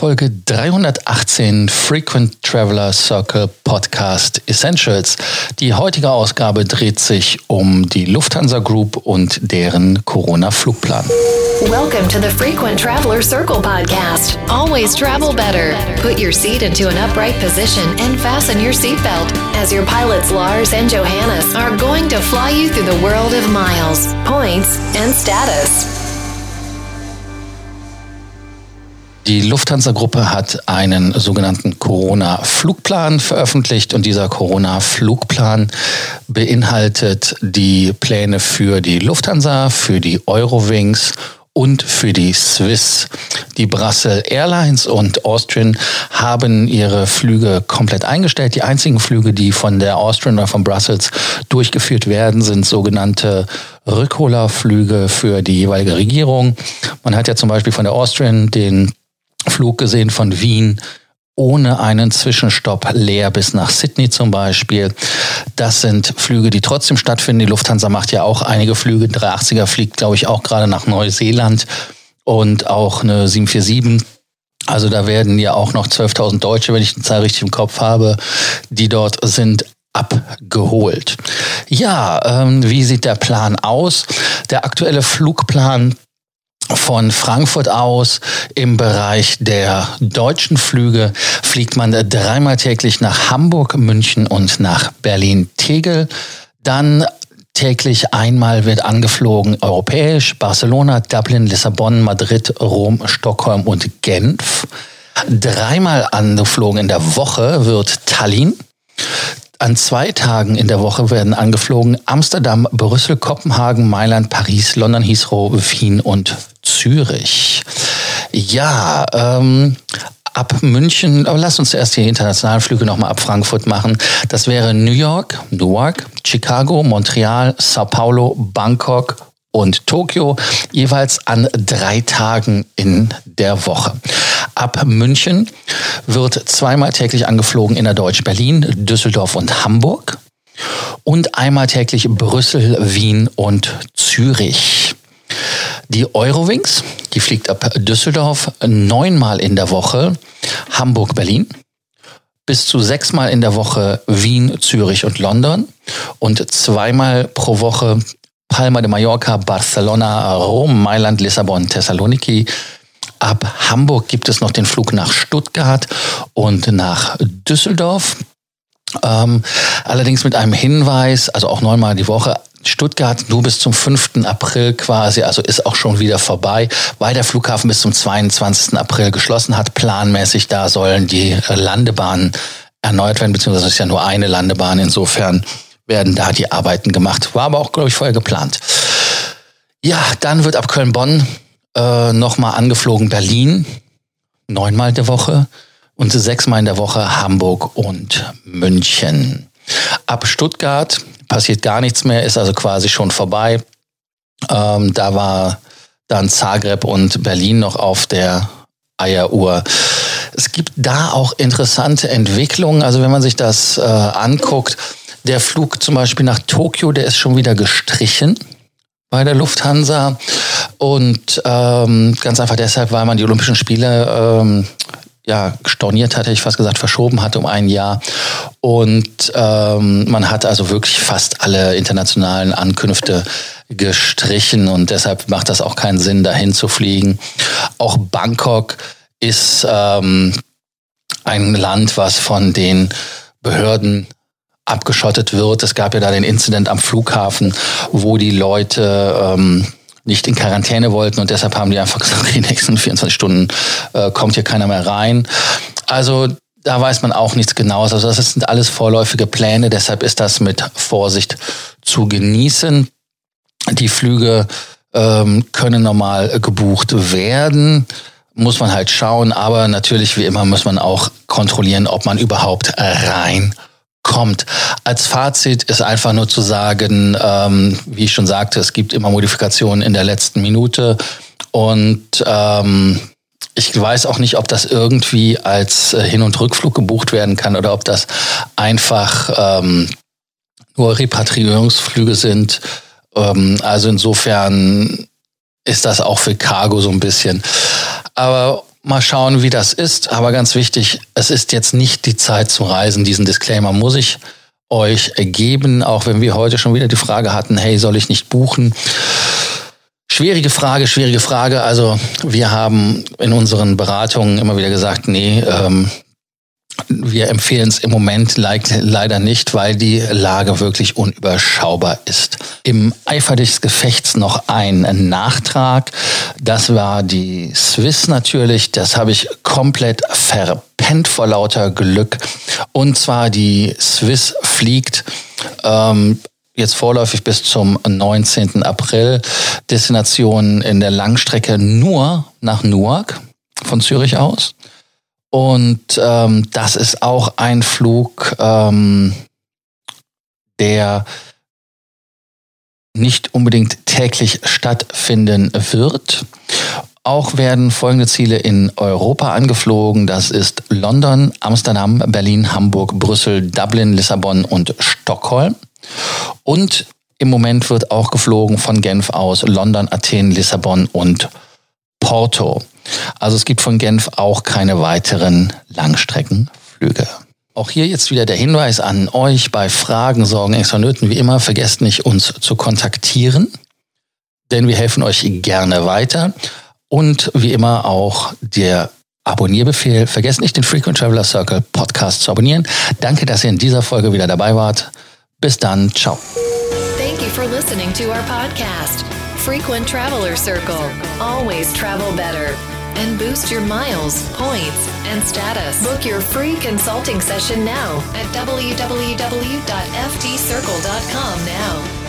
Folge 318 Frequent Traveler Circle Podcast Essentials. Die heutige Ausgabe dreht sich um die Lufthansa Group und deren Corona-Flugplan. Welcome to the Frequent Traveler Circle podcast. Always travel better. Put your seat into an upright position and fasten your seatbelt as your pilots Lars and Johannes are going to fly you through the world of miles, points, and status. Die Lufthansa-Gruppe hat einen sogenannten Corona-Flugplan veröffentlicht und dieser Corona-Flugplan beinhaltet die Pläne für die Lufthansa, für die Eurowings und für die Swiss. Die Brussels Airlines und Austrian haben ihre Flüge komplett eingestellt. Die einzigen Flüge, die von der Austrian oder von Brussels durchgeführt werden, sind sogenannte Rückholerflüge für die jeweilige Regierung. Man hat ja zum Beispiel von der Austrian den Flug gesehen von Wien ohne einen Zwischenstopp leer bis nach Sydney zum Beispiel. Das sind Flüge, die trotzdem stattfinden. Die Lufthansa macht ja auch einige Flüge. 380er fliegt, glaube ich, auch gerade nach Neuseeland und auch eine 747. Also da werden ja auch noch 12.000 Deutsche, wenn ich die Zahl richtig im Kopf habe, die dort sind, abgeholt. Ja, ähm, wie sieht der Plan aus? Der aktuelle Flugplan von Frankfurt aus im Bereich der deutschen Flüge fliegt man dreimal täglich nach Hamburg, München und nach Berlin-Tegel. Dann täglich einmal wird angeflogen europäisch Barcelona, Dublin, Lissabon, Madrid, Rom, Stockholm und Genf. Dreimal angeflogen in der Woche wird Tallinn. An zwei Tagen in der Woche werden angeflogen Amsterdam, Brüssel, Kopenhagen, Mailand, Paris, London, Heathrow, Wien und Zürich. Ja, ähm, ab München, aber lass uns zuerst die internationalen Flüge nochmal ab Frankfurt machen. Das wäre New York, Newark, Chicago, Montreal, Sao Paulo, Bangkok und Tokio, jeweils an drei Tagen in der Woche. Ab München wird zweimal täglich angeflogen in der Deutsch Berlin, Düsseldorf und Hamburg und einmal täglich Brüssel, Wien und Zürich. Die Eurowings, die fliegt ab Düsseldorf neunmal in der Woche, Hamburg, Berlin, bis zu sechsmal in der Woche Wien, Zürich und London und zweimal pro Woche Palma de Mallorca, Barcelona, Rom, Mailand, Lissabon, Thessaloniki. Ab Hamburg gibt es noch den Flug nach Stuttgart und nach Düsseldorf. Ähm, allerdings mit einem Hinweis, also auch neunmal die Woche, Stuttgart nur bis zum 5. April quasi, also ist auch schon wieder vorbei, weil der Flughafen bis zum 22. April geschlossen hat. Planmäßig da sollen die Landebahnen erneuert werden, beziehungsweise es ist ja nur eine Landebahn. Insofern werden da die Arbeiten gemacht. War aber auch, glaube ich, vorher geplant. Ja, dann wird ab Köln-Bonn äh, nochmal angeflogen Berlin, neunmal der Woche und sechsmal in der Woche Hamburg und München. Ab Stuttgart passiert gar nichts mehr, ist also quasi schon vorbei. Ähm, da war dann Zagreb und Berlin noch auf der Eieruhr. Es gibt da auch interessante Entwicklungen. Also wenn man sich das äh, anguckt, der Flug zum Beispiel nach Tokio, der ist schon wieder gestrichen bei der Lufthansa. Und ähm, ganz einfach deshalb, weil man die Olympischen Spiele ähm, ja, storniert hatte, ich fast gesagt, verschoben hatte um ein Jahr. Und ähm, man hat also wirklich fast alle internationalen Ankünfte gestrichen und deshalb macht das auch keinen Sinn, dahin zu fliegen. Auch Bangkok ist ähm, ein Land, was von den Behörden abgeschottet wird. Es gab ja da den Incident am Flughafen, wo die Leute ähm, nicht in Quarantäne wollten und deshalb haben die einfach gesagt, die nächsten 24 Stunden äh, kommt hier keiner mehr rein. Also da weiß man auch nichts Genaues. Also das sind alles vorläufige Pläne, deshalb ist das mit Vorsicht zu genießen. Die Flüge ähm, können normal gebucht werden muss man halt schauen, aber natürlich wie immer muss man auch kontrollieren, ob man überhaupt rein kommt. Als Fazit ist einfach nur zu sagen, ähm, wie ich schon sagte, es gibt immer Modifikationen in der letzten Minute und ähm, ich weiß auch nicht, ob das irgendwie als äh, Hin- und Rückflug gebucht werden kann oder ob das einfach ähm, nur Repatriierungsflüge sind. Ähm, also insofern ist das auch für Cargo so ein bisschen. Aber Mal schauen, wie das ist. Aber ganz wichtig, es ist jetzt nicht die Zeit zu reisen. Diesen Disclaimer muss ich euch geben, auch wenn wir heute schon wieder die Frage hatten, hey, soll ich nicht buchen? Schwierige Frage, schwierige Frage. Also wir haben in unseren Beratungen immer wieder gesagt, nee, ähm, wir empfehlen es im Moment leider nicht, weil die Lage wirklich unüberschaubar ist. Im Eifer des Gefechts noch ein Nachtrag. Das war die Swiss natürlich. Das habe ich komplett verpennt vor lauter Glück. Und zwar die Swiss fliegt ähm, jetzt vorläufig bis zum 19. April Destinationen in der Langstrecke nur nach Newark von Zürich aus. Und ähm, das ist auch ein Flug, ähm, der nicht unbedingt täglich stattfinden wird. Auch werden folgende Ziele in Europa angeflogen. Das ist London, Amsterdam, Berlin, Hamburg, Brüssel, Dublin, Lissabon und Stockholm. Und im Moment wird auch geflogen von Genf aus London, Athen, Lissabon und Porto. Also es gibt von Genf auch keine weiteren Langstreckenflüge. Auch hier jetzt wieder der Hinweis an euch bei Fragen, Sorgen, Ängsten Nöten. Wie immer, vergesst nicht, uns zu kontaktieren, denn wir helfen euch gerne weiter. Und wie immer auch der Abonnierbefehl. Vergesst nicht, den Frequent Traveler Circle Podcast zu abonnieren. Danke, dass ihr in dieser Folge wieder dabei wart. Bis dann. Ciao. Thank you for listening to our podcast. Frequent Traveler Circle. Always travel better. And boost your miles, points, and status. Book your free consulting session now at www.ftcircle.com now.